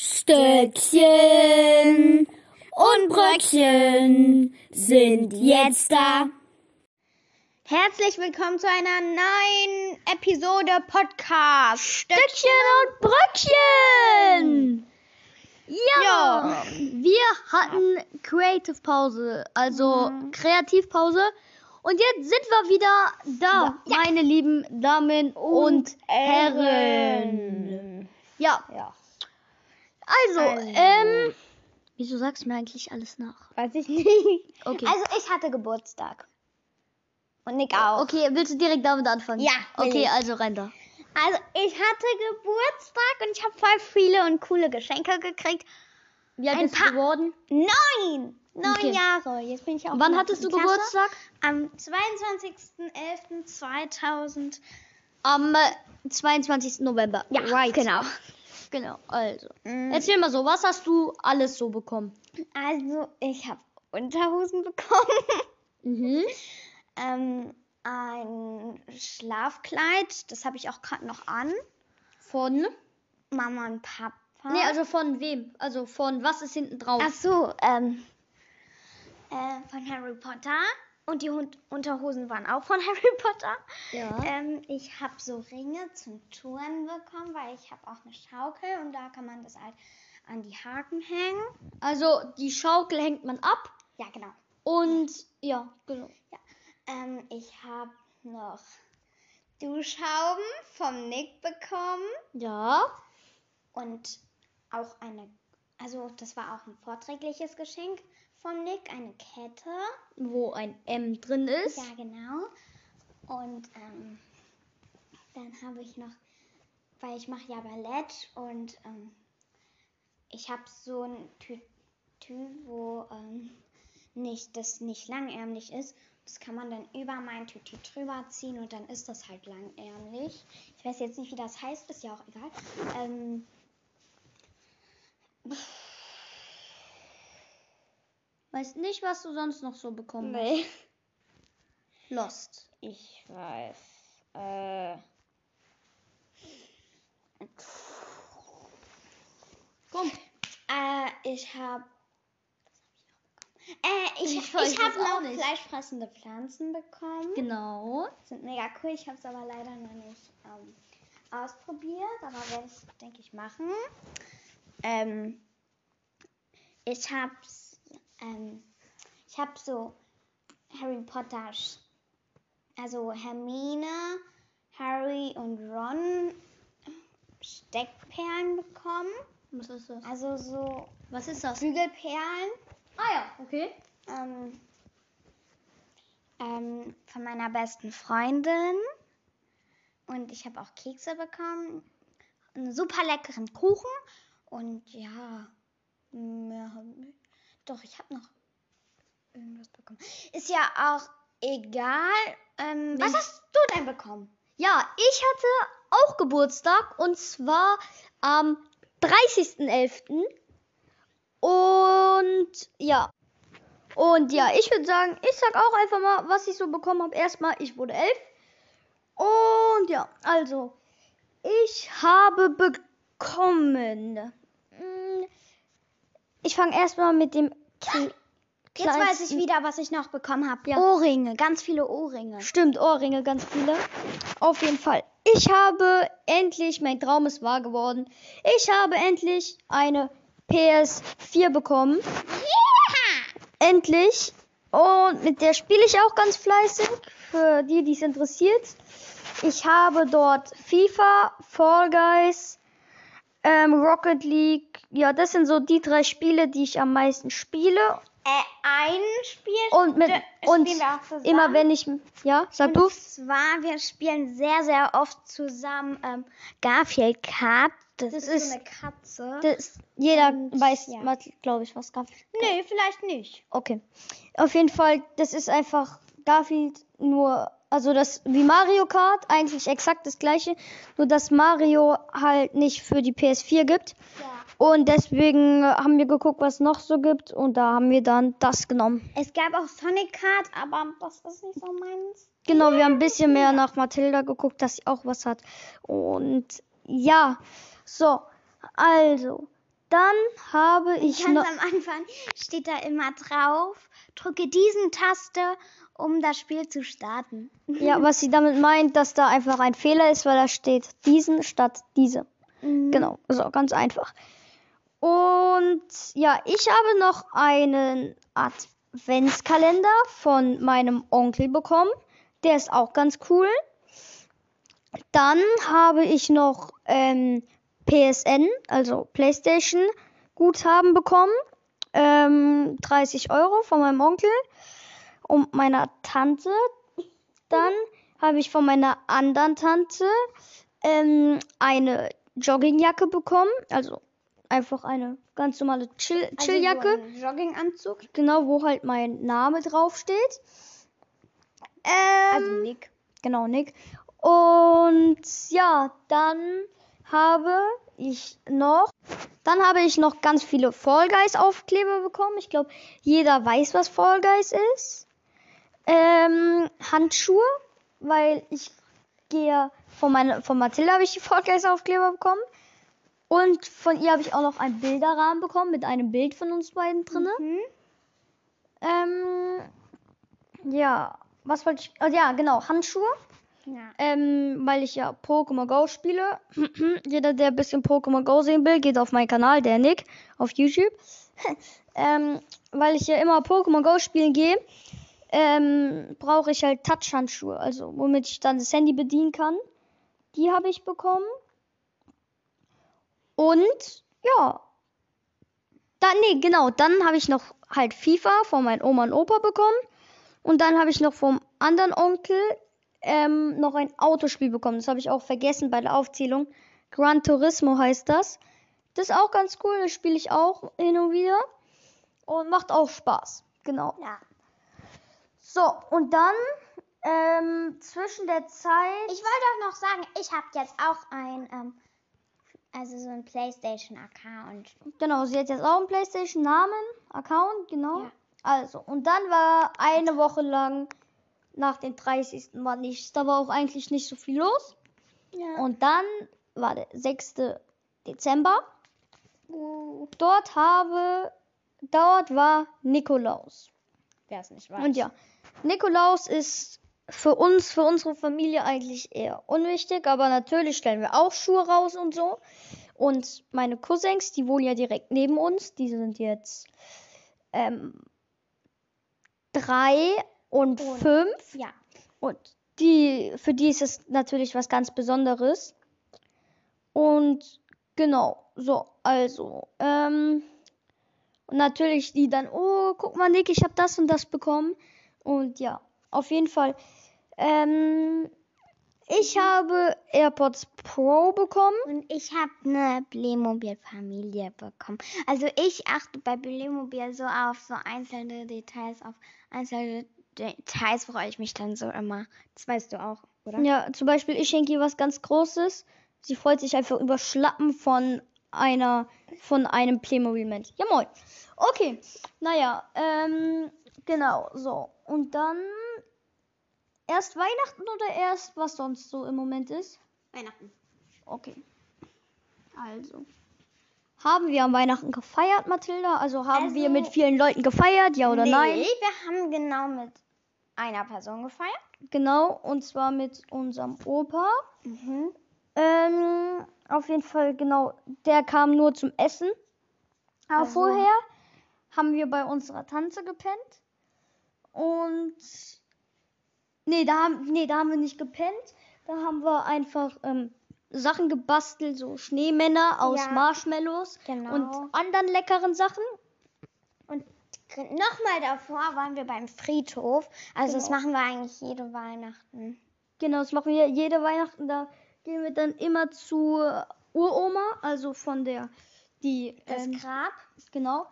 Stöckchen und Bröckchen sind jetzt da. Herzlich willkommen zu einer neuen Episode Podcast. Stöckchen und Bröckchen! Ja, wir hatten Creative Pause, also Kreativpause. Und jetzt sind wir wieder da, Ja. meine lieben Damen und, Herren. Ja, Ja. Also, Also. ähm, wieso sagst du mir eigentlich alles nach? Weiß ich nicht. Okay. Also ich hatte Geburtstag. Und Nick auch. Okay, willst du direkt damit anfangen? Ja, Okay, ich. also rein da. Also ich hatte Geburtstag und ich habe voll viele und coole Geschenke gekriegt. Wie alt Ein bist du geworden? Neun! Neun Okay. Jahre. Jetzt bin ich auch Wann hattest du Klasse. Geburtstag? Am 22.11.2000. Am äh, 22. November. Ja, right. genau. Genau, also. Mm. Erzähl mal so, was hast du alles so bekommen? Also ich habe Unterhosen bekommen. Mhm. ähm, ein Schlafkleid, das habe ich auch gerade noch an. Von? Mama und Papa. Nee, also von wem? Also von was ist hinten drauf? Ach so, ähm, äh, von Harry Potter. Und die Hund Unterhosen waren auch von Harry Potter. ja. Ähm, ich habe so Ringe zum Touren bekommen, weil ich habe auch eine Schaukel und da kann man das halt an die Haken hängen. Also die Schaukel hängt man ab Ja, genau. und ja, genau. Ähm, ich habe noch Duschhauben vom Nick bekommen Ja. und auch eine, also das war auch ein vorträgliches Geschenk vom Nick, eine Kette. Wo ein M drin ist. Ja, genau. Und ähm, dann habe ich noch, weil ich mache ja Ballett und ähm, ich habe so ein Tütü, wo ähm, nicht, das nicht langärmlich ist. Das kann man dann über mein Tütü drüber ziehen und dann ist das halt langärmlich. Ich weiß jetzt nicht, wie das heißt, ist ja auch egal. Ähm, Weißt nicht, was du sonst noch so bekommen nee. hast. Lost. Ich weiß. Äh, Komm. Äh, ich habe. Äh, ich, Ich ich, weiß habe es auch noch nicht. fleischfressende Pflanzen bekommen. Genau. Sind mega cool. Ich habe es aber leider noch nicht ähm, ausprobiert. Aber werde ich, denke ich, machen. Ähm, ich habe ähm, ich habe so Harry Potter, also Hermine, Harry und Ron Steckperlen bekommen. Was ist das? Also so Was ist das? Bügelperlen Ah ja, okay. ähm, ähm, von meiner besten Freundin. Und ich habe auch Kekse bekommen. Einen super leckeren Kuchen. Und ja, mehr hab ich. Doch, ich habe noch irgendwas bekommen. Ist ja auch egal. Ähm, was hast du denn bekommen? Ja, ich hatte auch Geburtstag und zwar am 30.11. Und ja. Und ja, ich würde sagen, ich sag auch einfach mal, was ich so bekommen habe. Erstmal, ich wurde elf. Und ja, also, ich habe bekommen. mm, Ich fange erstmal mit dem Jetzt weiß ich wieder, was ich noch bekommen habe. Ja. Ohrringe, ganz viele Ohrringe. Stimmt, Ohrringe, ganz viele. Auf jeden Fall. Ich habe endlich, mein Traum ist wahr geworden. Ich habe endlich eine PS4 bekommen. Endlich. Und mit der spiele ich auch ganz fleißig. Für die, die es interessiert. Ich habe dort FIFA, Fall Guys, ähm, Rocket League. Ja, das sind so die drei Spiele, die ich am meisten spiele. Äh, ein Spiel Und mit und immer wenn ich ja, sag du. Und zwar, wir spielen sehr, sehr oft zusammen ähm, Garfield Kart. Das, Das ist, ist- so eine Katze. Das, jeder Und, weiß, ja. glaube ich, was Garfield. nee, vielleicht nicht. Okay. Auf jeden Fall, das ist einfach Garfield nur, also das wie Mario Kart, eigentlich exakt das gleiche, nur dass Mario halt nicht für die PS4 gibt. Ja. Und deswegen haben wir geguckt, was noch so gibt und da haben wir dann das genommen. Es gab auch Sonic Kart, aber das ist nicht so meins. Genau, wir haben ein bisschen mehr nach Mathilda geguckt, dass sie auch was hat. Und ja, so, also, dann habe ich Ganz noch. am Anfang steht da immer drauf, drücke diesen Taste, um das Spiel zu starten. Ja, was sie damit meint, dass da einfach ein Fehler ist, weil da steht diesen statt diese. Mhm. Genau, so ganz einfach. Und ja, ich habe noch einen Adventskalender von meinem Onkel bekommen. Der ist auch ganz cool. Dann habe ich noch ähm, PSN, also PlayStation, Guthaben bekommen. Ähm, 30 Euro von meinem Onkel und meiner Tante. Dann habe ich von meiner anderen Tante ähm, eine Joggingjacke bekommen. Also einfach eine ganz normale Chill Chilljacke. Also so ein Jogginganzug. Genau, wo halt mein Name draufsteht. Ähm, Also Nick. Genau, Nick. Und ja, dann habe ich noch, dann habe ich noch ganz viele Fall Guys Aufkleber bekommen. Ich glaube, jeder weiß, was Fall Guys ist. Ähm, Handschuhe, weil ich gehe von meiner, von Mathilda habe ich die Fall Guys Aufkleber bekommen. Und von ihr habe ich auch noch einen Bilderrahmen bekommen mit einem Bild von uns beiden drinne. Mhm. Ähm, ja, was wollte ich? Oh, ja, genau, Handschuhe. Ähm, weil ich ja Pokémon Go spiele. Jeder, der ein bisschen Pokémon Go sehen will, geht auf meinen Kanal, der Nick, auf YouTube. ähm, weil ich ja immer Pokémon Go spielen gehe, ähm, brauche ich halt Touch-Handschuhe, also womit ich dann das Handy bedienen kann. Die habe ich bekommen. Und ja. Dann, nee, genau, dann habe ich noch halt FIFA von meinen Oma und Opa bekommen. Und dann habe ich noch vom anderen Onkel ähm, noch ein Autospiel bekommen. Das habe ich auch vergessen bei der Aufzählung. Gran Turismo heißt das. Das ist auch ganz cool. Das spiele ich auch hin und wieder. Und macht auch Spaß. Genau. ja. So, und dann ähm, zwischen der Zeit. Ich wollte auch noch sagen, ich habe jetzt auch ein, ähm, also so ein PlayStation-Account. Genau, sie hat jetzt auch einen PlayStation-Namen, Account, genau. Ja. Also, und dann war eine Woche lang nach dem 30. war nichts. Da war auch eigentlich nicht so viel los. Ja. Und dann war der 6. Dezember. uh, Dort habe, dort war Nikolaus. wer es nicht weiß. Und ja, Nikolaus ist für uns, für unsere Familie eigentlich eher unwichtig, aber natürlich stellen wir auch Schuhe raus und so. Und meine Cousins, die wohnen ja direkt neben uns, die sind jetzt ähm, drei und, Und- fünf. Ja. Und die, für die ist es natürlich was ganz Besonderes. Und genau, so, also, ähm, und natürlich die dann, oh, guck mal, Nick, ich habe das und das bekommen. Und ja, auf jeden Fall. Ähm, ich habe AirPods Pro bekommen. Und ich habe eine Playmobil-Familie bekommen. Also ich achte bei Playmobil so auf so einzelne Details, auf einzelne Details freue ich mich dann so immer. Das weißt du auch, oder? Ja, zum Beispiel, ich schenke ihr was ganz Großes. Sie freut sich einfach über Schlappen von einer, von einem Playmobil-Mensch. Ja, moin. Okay, naja, ähm, genau, so. Und dann erst Weihnachten oder erst was sonst so im Moment ist? Weihnachten. Okay. Also. Haben wir am Weihnachten gefeiert, Mathilda? Also haben Also- wir mit vielen Leuten gefeiert, ja oder nee, nein? wir haben genau mit einer Person gefeiert. Genau, und zwar mit unserem Opa. Mhm. Ähm, auf jeden Fall, genau. Der kam nur zum Essen. Aber Also- vorher haben wir bei unserer Tante gepennt. Und. Nee, da haben, nee, da haben wir nicht gepennt. Da haben wir einfach ähm, Sachen gebastelt, so Schneemänner aus Ja. Marshmallows Genau. und anderen leckeren Sachen. Nochmal davor waren wir beim Friedhof. Also das Genau. machen wir eigentlich jede Weihnachten. Genau, das machen wir jede Weihnachten. Da gehen wir dann immer zur Uroma, also von der, die, Das ähm, Grab. genau,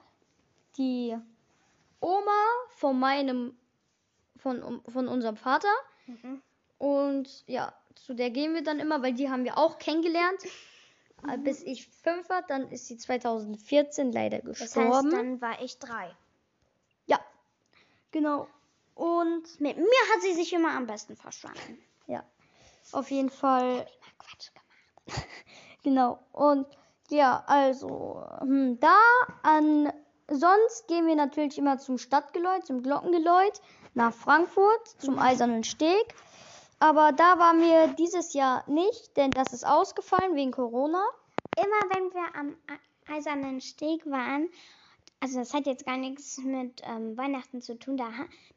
die Oma von meinem, von, von unserem Vater. Mhm. Und ja, zu der gehen wir dann immer, weil die haben wir auch kennengelernt. Äh, Bis ich fünf war, dann ist sie 2014 leider Das gestorben. heißt, dann war ich drei. Genau. Und Mit mir hat sie sich immer am besten verstanden. ja, auf jeden Fall Immer Quatsch gemacht. Genau. Und Ja, also, hm, da an. Sonst gehen wir natürlich immer zum Stadtgeläut, zum Glockengeläut, nach Frankfurt, zum Eisernen Steg. Aber da waren wir dieses Jahr nicht, denn das ist ausgefallen wegen Corona. Immer wenn wir am Eisernen Steg waren, also das hat jetzt gar nichts mit ähm, Weihnachten zu tun, da,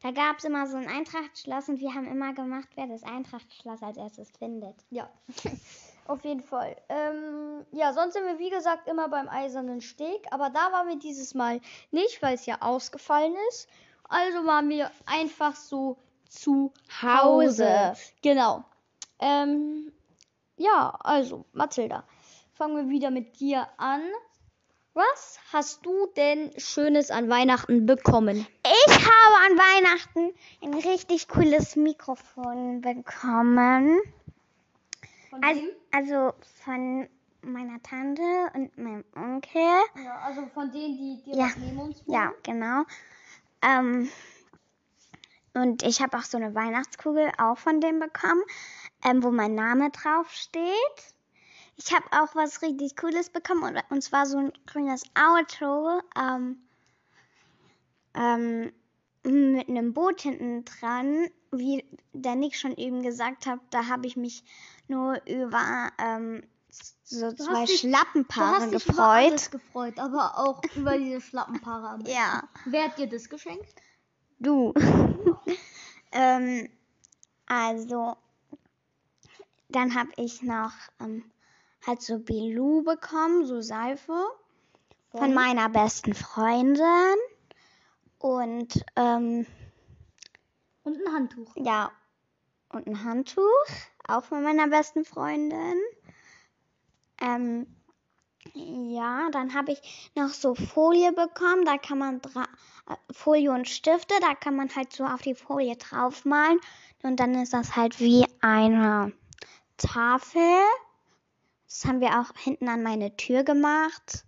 da gab es immer so ein Eintrachtschloss und wir haben immer gemacht, wer das Eintrachtschloss als erstes findet. Ja, auf jeden Fall. Ähm, ja, sonst sind wir wie gesagt immer beim Eisernen Steg, aber da waren wir dieses Mal nicht, weil es ja ausgefallen ist. Also waren wir einfach so zu Hause. Hause. Genau. Ähm, ja, also Mathilda, fangen wir wieder mit dir an. Was hast du denn Schönes an Weihnachten bekommen? Ich habe an Weihnachten ein richtig cooles Mikrofon bekommen. Von Also, also von meiner Tante und meinem Onkel. Ja, also von denen, die Ja. direkt neben uns wohnen. Ja, genau. Ähm, und ich habe auch so eine Weihnachtskugel auch von dem bekommen, ähm, wo mein Name drauf steht. Ich habe auch was richtig Cooles bekommen und, und zwar so ein grünes Auto ähm, ähm, mit einem Boot hinten dran. Wie der Nick schon eben gesagt hat, da habe ich mich nur über ähm, so Du zwei dich- Du Schlappenpaare hast dich über gefreut. alles gefreut, aber auch über diese Schlappenpaare. Ja. Wer hat dir das geschenkt? Du. ähm, also, dann habe ich noch ähm, halt so Bilou bekommen, so Seife von Von? meiner besten Freundin. Und ähm, Und ein Handtuch. ja, und ein Handtuch, auch von meiner besten Freundin. Ähm, ja, dann habe ich noch so Folie bekommen. Da kann man äh, Folie und Stifte, da kann man halt so auf die Folie draufmalen. Und dann ist das halt wie eine Tafel. Das haben wir auch hinten an meine Tür gemacht.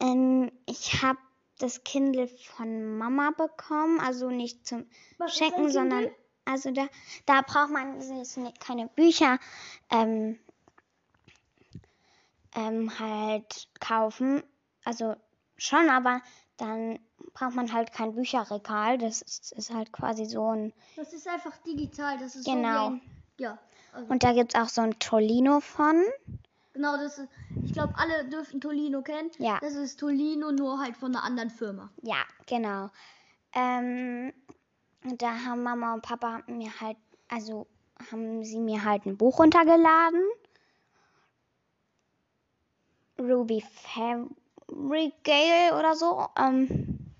Ähm, ich habe das Kindle von Mama bekommen, also nicht zum Was Schenken, sondern also da, da braucht man keine Bücher ähm, ähm, halt kaufen. Also schon, aber dann braucht man halt kein Bücherregal. Das ist, ist halt quasi so ein. Das ist einfach digital. Das ist Genau. so ein, Ja. Also, Und da gibt es auch so ein Tolino von. genau, das ist. Ich glaube, alle dürfen Tolino kennen. Ja. Das ist Tolino, nur halt von einer anderen Firma. Ja, genau. Ähm, und da haben Mama und Papa mir halt, also haben sie mir halt ein Buch runtergeladen. Ruby Fairy Gale oder so. Ähm,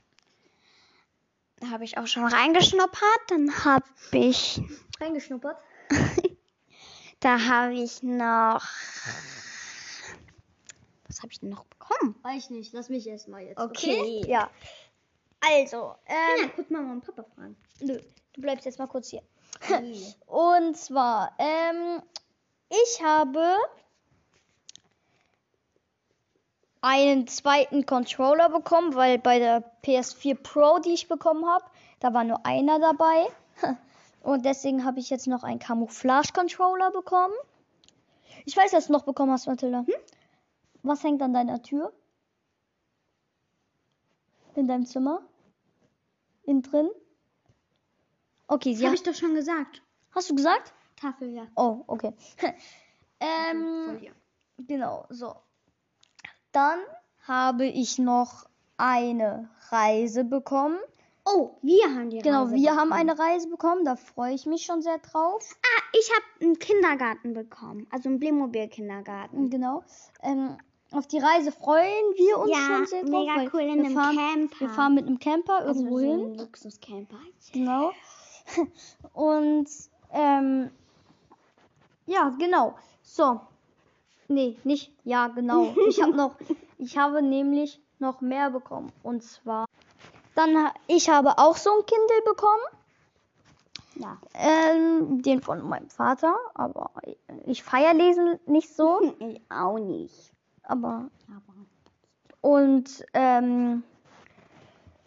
da habe ich auch schon reingeschnuppert. Dann habe ich, Reingeschnuppert. da habe ich noch, was habe ich denn noch bekommen? Weiß ich nicht. Lass mich erst mal jetzt. Okay. Ja. Also, ähm. Ja, kurz Mama und Papa fragen. Nö, du bleibst jetzt mal kurz hier. Und zwar, ähm, ich habe einen zweiten Controller bekommen, weil bei der PS4 Pro, die ich bekommen habe, da war nur einer dabei. Und deswegen habe ich jetzt noch einen Camouflage-Controller bekommen. Ich weiß, was du noch bekommen hast, Mathilda. Hm? Was hängt an deiner Tür? In deinem Zimmer? Innen drin? Okay, sie Habe ich doch schon gesagt. Hast du gesagt? Tafel, ja. Oh, okay. ähm, genau, so. Dann habe ich noch eine Reise bekommen. Oh, wir haben die Genau, Reise wir haben bekommen. eine Reise bekommen. Da freue ich mich schon sehr drauf. Ah, ich habe einen Kindergarten bekommen. Also einen Playmobil-Kindergarten. Genau. Ähm, auf die Reise freuen wir uns schon sehr drauf. mega cool in einem fahren, Camper. Wir fahren mit einem Camper also irgendwo so hin. Luxuscamper. Genau. Und ähm, ja, genau. So. Nee, nicht ja, genau. Ich habe noch ich habe nämlich noch mehr bekommen und zwar dann ich habe auch so ein Kindle bekommen, Ja. ähm, den von meinem Vater, aber ich feier lesen nicht so, Ich auch nicht. aber Aber und ähm,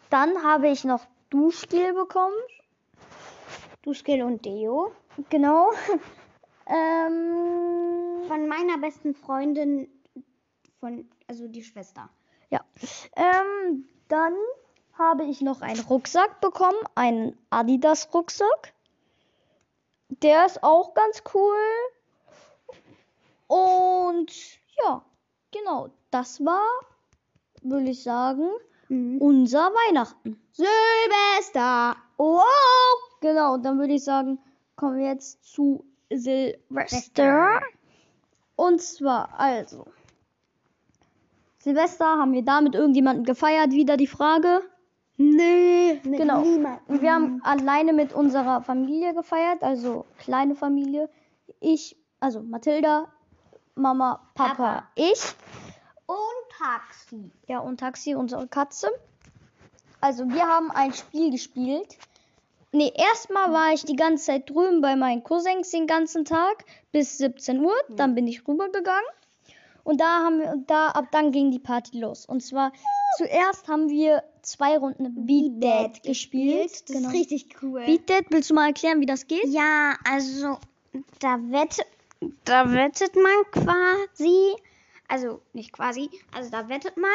dann habe ich noch Duschgel bekommen. Duschgel und Deo. Genau. ähm, Von meiner besten Freundin von, also die Schwester. Ja. Ähm, dann habe ich noch einen Rucksack bekommen, einen Adidas-Rucksack. Der ist auch ganz cool. Und ja, genau, das war, würde ich sagen, Mhm. unser Weihnachten. Silvester! Wow! Genau, dann würde ich sagen, kommen wir jetzt zu Silvester. Und zwar, also. Silvester haben wir da mit irgendjemandem gefeiert, wieder die Frage. Nee, mit Genau. niemandem. Wir haben alleine mit unserer Familie gefeiert, also kleine Familie. Ich, also Mathilda, Mama, Papa, Papa. ich. Und Taxi. Ja, und Taxi, unsere Katze. Also, wir haben ein Spiel gespielt. Nee, erstmal war ich die ganze Zeit drüben bei meinen Cousins den ganzen Tag bis 17 Uhr. Dann bin ich rübergegangen. Und da haben wir, da, ab dann ging die Party los. Und zwar zuerst haben wir zwei Runden Beat Dead gespielt. Das Genau. ist richtig cool. Beat Dead, willst du mal erklären, wie das geht? Ja, also da wettet, da wettet man quasi, also nicht quasi, also da wettet man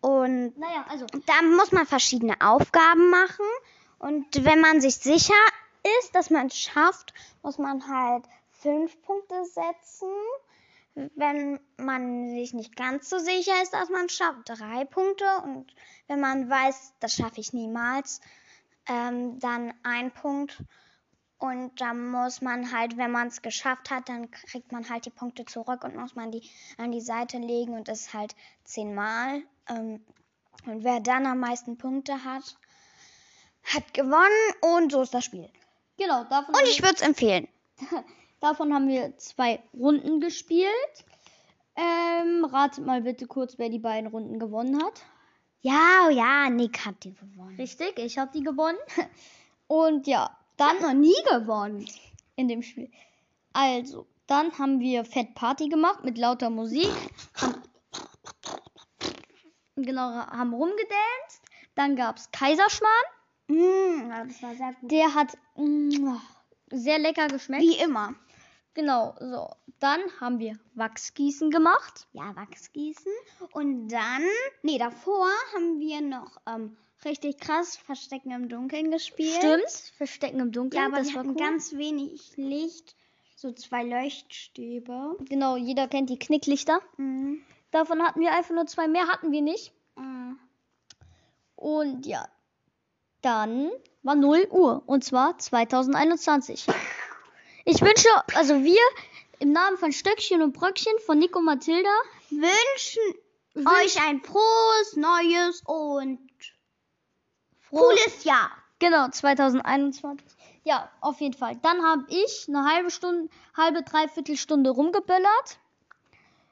und Naja, also. da muss man verschiedene Aufgaben machen und wenn man sich sicher ist, dass man es schafft, muss man halt fünf Punkte setzen. Wenn man sich nicht ganz so sicher ist, dass man es schafft, drei Punkte und wenn man weiß, das schaffe ich niemals, ähm, dann ein Punkt. Und dann muss man halt, wenn man es geschafft hat, dann kriegt man halt die Punkte zurück und muss man die an die Seite legen und das halt zehnmal. Ähm, und wer dann am meisten Punkte hat, hat gewonnen und so ist das Spiel. Genau, davon, Und ich würde es empfehlen. davon haben wir zwei Runden gespielt. Ähm, ratet mal bitte kurz, wer die beiden Runden gewonnen hat. Ja, oh ja, Nick hat die gewonnen. Richtig, ich habe die gewonnen. Und ja, Dann noch nie gewonnen. in dem Spiel. Also, dann haben wir Fett Party gemacht mit lauter Musik. Haben, genau, haben rumgedanced. Dann gab es Kaiserschmarrn. Mm, das war sehr gut. Der hat mm, sehr lecker geschmeckt. Wie immer. Genau, so. Dann haben wir Wachsgießen gemacht. Ja, Wachsgießen. Und dann, nee, davor haben wir noch ähm, richtig krass Verstecken im Dunkeln gespielt. Stimmt, Verstecken im Dunkeln. Ja, aber das wir war hatten cool. ganz wenig Licht. So zwei Leuchtstäbe. Genau, jeder kennt die Knicklichter. Mhm. Davon hatten wir einfach nur zwei, mehr hatten wir nicht. Mhm. Und ja, dann war 0 Uhr und zwar 2021. Ich wünsche, also wir im Namen von Stöckchen und Bröckchen von Nico und Mathilda Wünschen Wünsch- euch ein frohes, neues und cooles Jahr. Genau, 2021. Ja, auf jeden Fall. Dann habe ich eine halbe Stunde, halbe, dreiviertel Stunde rumgeböllert.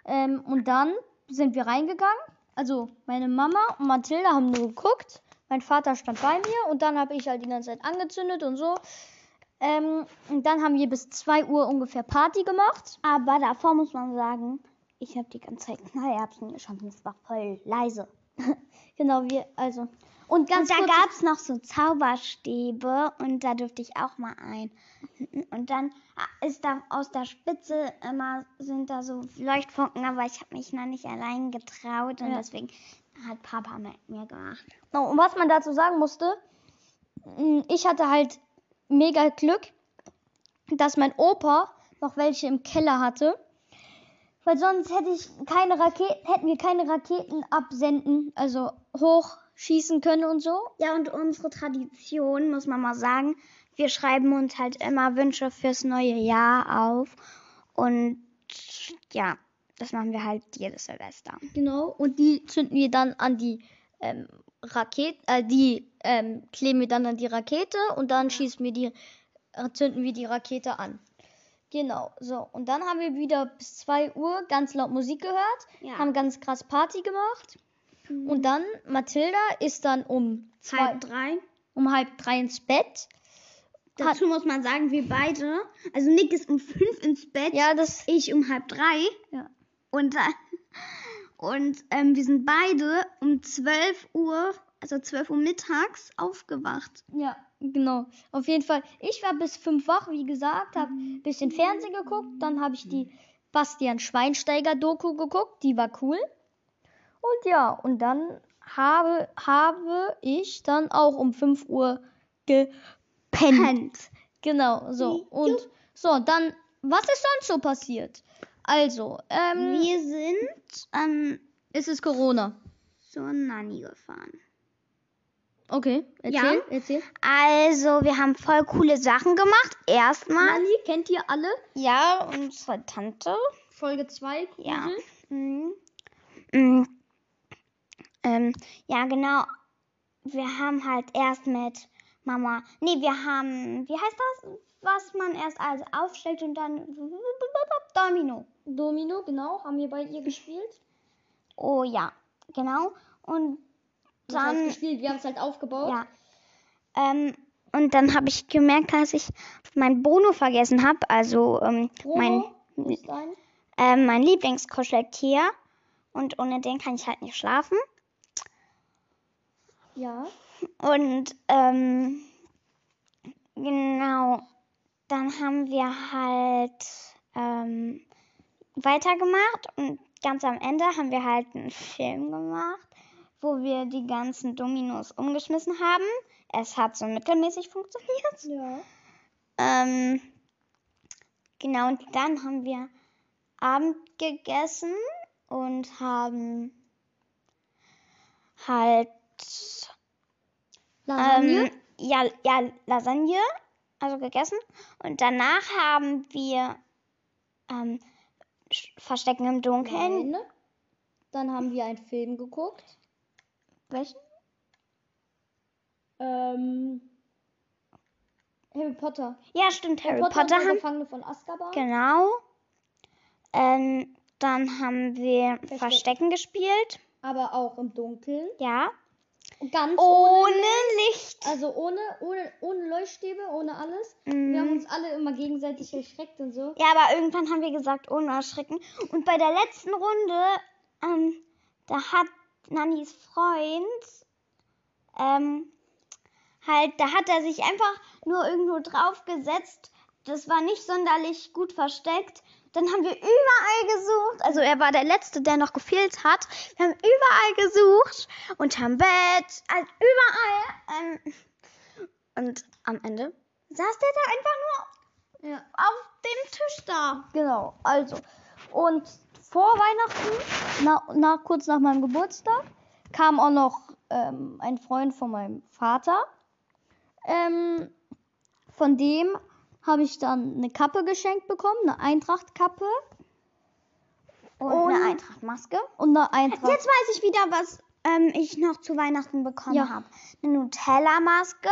Ähm, und dann sind wir reingegangen. Also meine Mama und Mathilda haben nur geguckt. Mein Vater stand bei mir und dann habe ich halt die ganze Zeit angezündet und so. Ähm, und dann haben wir bis 2 Uhr ungefähr Party gemacht. Aber davor muss man sagen, ich habe die ganze Zeit Knallerbsen geschossen. Es war voll leise. Genau, wir, also. Und ganz und da gab es noch so Zauberstäbe und da durfte ich auch mal ein. Und dann ist da aus der Spitze immer sind da so Leuchtfunken, aber ich habe mich noch nicht allein getraut und Ja. deswegen hat Papa mit mir gemacht. Und was man dazu sagen musste, mh, ich hatte halt mega Glück, dass mein Opa noch welche im Keller hatte. Weil sonst hätte ich keine Raketen, hätten wir keine Raketen absenden, also hochschießen können und so. Ja, und unsere Tradition, muss man mal sagen, wir schreiben uns halt immer Wünsche fürs neue Jahr auf. Und ja, das machen wir halt jedes Silvester. Genau. Und die zünden wir dann an die ähm, Rakete, äh, die ähm, kleben wir dann an die Rakete und dann schießen wir die, äh, zünden wir die Rakete an. Genau, so. Und dann haben wir wieder bis 2 Uhr ganz laut Musik gehört, Ja. haben ganz krass Party gemacht. Und dann, Mathilda ist dann um, zwei, Halb drei. um halb drei ins Bett. Hat, Dazu muss man sagen, wir beide, also Nick ist um fünf ins Bett, ja, das. ich um halb drei. Ja. Und, dann- und ähm, wir sind beide um 12 Uhr, also 12 Uhr mittags, aufgewacht. Ja, genau. Auf jeden Fall. Ich war bis fünf wach, wie gesagt, habe ein bisschen Fernsehen geguckt, dann habe ich die Bastian Schweinsteiger Doku geguckt, die war cool. Und ja, und dann habe, habe ich dann auch um 5 Uhr gepennt. Genau, so. Und so, dann, was ist sonst so passiert? Also, ähm, Wir sind ähm, es ist Corona. zur Nanny gefahren. Okay, erzähl, Ja. erzähl. Also, wir haben voll coole Sachen gemacht. Erstmal. Nani, kennt ihr alle? Ja, unsere Tante. Folge 2, Ja. Mhm. Mhm. Ähm, ja, genau. Wir haben halt erst mit Mama. Nee, wir haben. Wie heißt das? Was man erst also aufstellt und dann. Domino. Domino, genau, haben wir bei ihr gespielt. Oh ja, genau. Und Das heißt dann. gespielt, wir haben es halt aufgebaut. Ja. Ähm, und dann habe ich gemerkt, dass ich mein Bono vergessen habe. Also ähm, mein, ähm, mein Lieblingskuscheltier. Und ohne den kann ich halt nicht schlafen. Ja. Und ähm, genau, dann haben wir halt ähm, weitergemacht und ganz am Ende haben wir halt einen Film gemacht, wo wir die ganzen Dominos umgeschmissen haben. Es hat so mittelmäßig funktioniert. Ja. Ähm, genau, und dann haben wir Abend gegessen und haben halt Lasagne. ähm, ja, ja, Lasagne, also gegessen. Und danach haben wir ähm, Verstecken im Dunkeln. Nein. Dann haben wir einen Film geguckt. Welchen? Ähm, Harry Potter. Ja, stimmt, Harry und Potter, der haben. Gefangene von Azkaban. Genau. Ähm, dann haben wir Verstecken. Verstecken gespielt. Aber auch im Dunkeln. Ja. Und Ganz Ohne Licht. Also ohne, ohne, ohne Leuchtstäbe, ohne alles. Wir haben uns alle immer gegenseitig erschreckt und so. Ja, aber irgendwann haben wir gesagt, ohne Erschrecken. Und bei der letzten Runde, ähm, da hat Nannys Freund, ähm, halt, da hat er sich einfach nur irgendwo draufgesetzt. Das war nicht sonderlich gut versteckt. Dann haben wir überall gesucht. Also er war der Letzte, der noch gefehlt hat. Wir haben überall gesucht. Unterm Bett, also überall. Ähm, und am Ende saß der da einfach nur Ja. auf dem Tisch da. Genau, also. Und vor Weihnachten, na, na, kurz nach meinem Geburtstag, kam auch noch ähm, ein Freund von meinem Vater. Ähm, von dem habe ich dann eine Kappe geschenkt bekommen, eine Eintracht-Kappe Und, Und- eine Eintrachtmaske. und eine Eintracht. Jetzt weiß ich wieder, was ähm, ich noch zu Weihnachten bekommen Ja. habe. Eine Nutella-Maske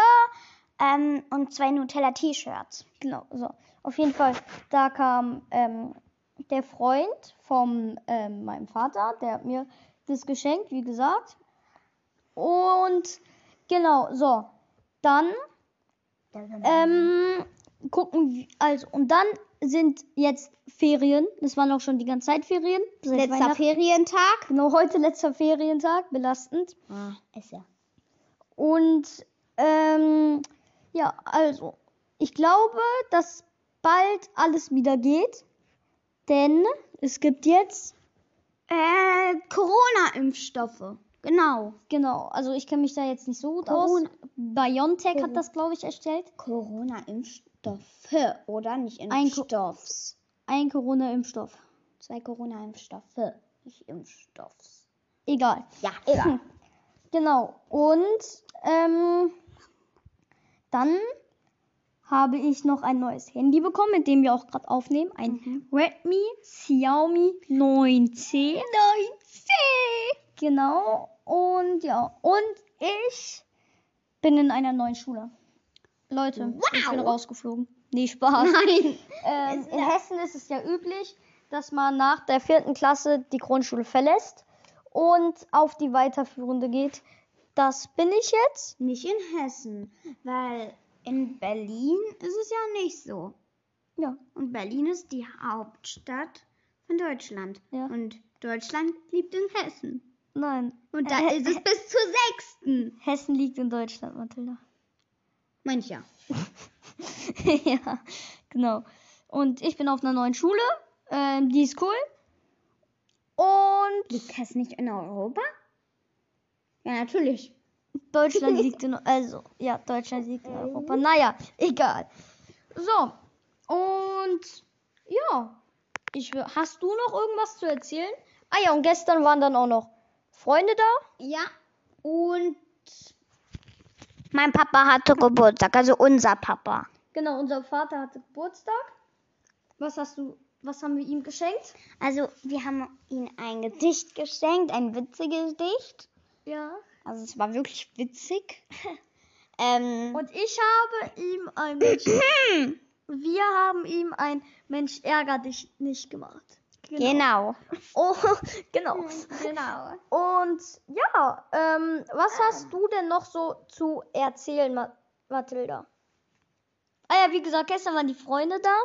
ähm, und zwei Nutella-T-Shirts. Genau, so. Auf jeden Fall, da kam ähm, der Freund von ähm, meinem Vater, der hat mir das geschenkt, wie gesagt. Und genau, so. Dann ähm, gucken, wir- also, und dann sind jetzt Ferien. Das waren auch schon die ganze Zeit Ferien. Letzter. Ferientag. Genau, heute letzter Ferientag, belastend. Ah, ist ja. Und ähm, ja, also, ich glaube, dass bald alles wieder geht. Denn es gibt jetzt, Äh, Corona-Impfstoffe. Genau. genau, also ich kenne mich da jetzt nicht so gut Corona- aus. BioNTech Corona- hat das, glaube ich, erstellt. Corona-Impfstoffe, oder? Nicht Ein Co- Impfstoffs. Ein Corona-Impfstoff. Zwei Corona-Impfstoffe, nicht Impfstoffs. Egal. Ja, egal. Genau. Und ähm, dann habe ich noch ein neues Handy bekommen, mit dem wir auch gerade aufnehmen. Ein Mhm. Redmi Xiaomi 9C. 9C! Genau. Und ja, und ich bin in einer neuen Schule. Leute, ich bin Wow. rausgeflogen. Nee, Spaß. Nein. Ähm, in Hessen ist es ja üblich, dass man nach der vierten Klasse die Grundschule verlässt und auf die weiterführende geht. Das bin ich jetzt. Nicht in Hessen, weil in Berlin ist es ja nicht so. Ja. Und Berlin ist die Hauptstadt von Deutschland. Ja. Und Deutschland liegt in Hessen. Nein. Und da Äh, ist es bis zur sechsten. Hessen liegt in Deutschland, Mathilda. Mancher. ja, genau. Und ich bin auf einer neuen Schule. Ähm, die ist cool. Und Liegt das nicht in Europa? Ja, natürlich. Deutschland liegt in also ja, Deutschland liegt in Europa. Naja, egal. So. Und ja, ich will- hast du noch irgendwas zu erzählen? Ah ja, und gestern waren dann auch noch Freunde da. Ja. Und mein Papa hatte Geburtstag, also unser Papa. Genau, unser Vater hatte Geburtstag. Was hast du was haben wir ihm geschenkt? Also wir haben ihm ein Gedicht geschenkt, ein witziges Gedicht. Ja. Also es war wirklich witzig. ähm, Und ich habe ihm ein Mensch, wir haben ihm ein Mensch ärger dich nicht gemacht. genau. Oh, genau. Genau. Und ja, ähm, was hast du denn noch so zu erzählen, Ma Mathilda? Ah ja, wie gesagt, gestern waren die Freunde da.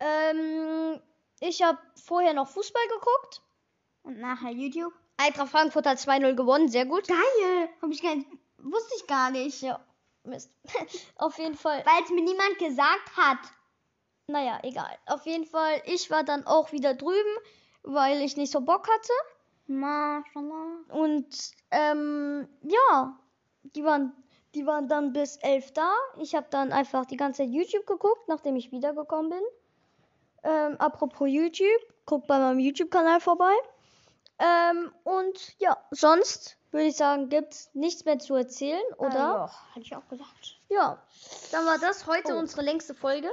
Ähm, ich habe vorher noch Fußball geguckt. Und nachher YouTube. Eintracht Frankfurt hat 2-0 gewonnen, sehr gut. Geil. Hab ich gar nicht, wusste ich gar nicht. Ja, Mist. Auf jeden Fall. Weil es mir niemand gesagt hat. Naja, egal. Auf jeden Fall, ich war dann auch wieder drüben, weil ich nicht so Bock hatte. Maschallah. Und ähm, ja, die waren, die waren dann bis elf da. Ich habe dann einfach die ganze Zeit YouTube geguckt, nachdem ich wiedergekommen bin. Ähm, apropos YouTube, guckt bei meinem YouTube-Kanal vorbei. Ähm, und ja, sonst würde ich sagen, gibt's nichts mehr zu erzählen, oder? ja, hatte ich auch gesagt. ja, dann war das heute Oh. unsere längste Folge.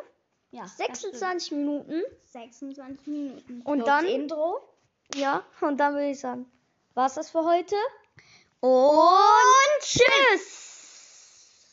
Ja. 26 Minuten. 26 Minuten. Und Plus dann- Intro. Ja, und dann würde ich sagen, war's das für heute? Und tschüss.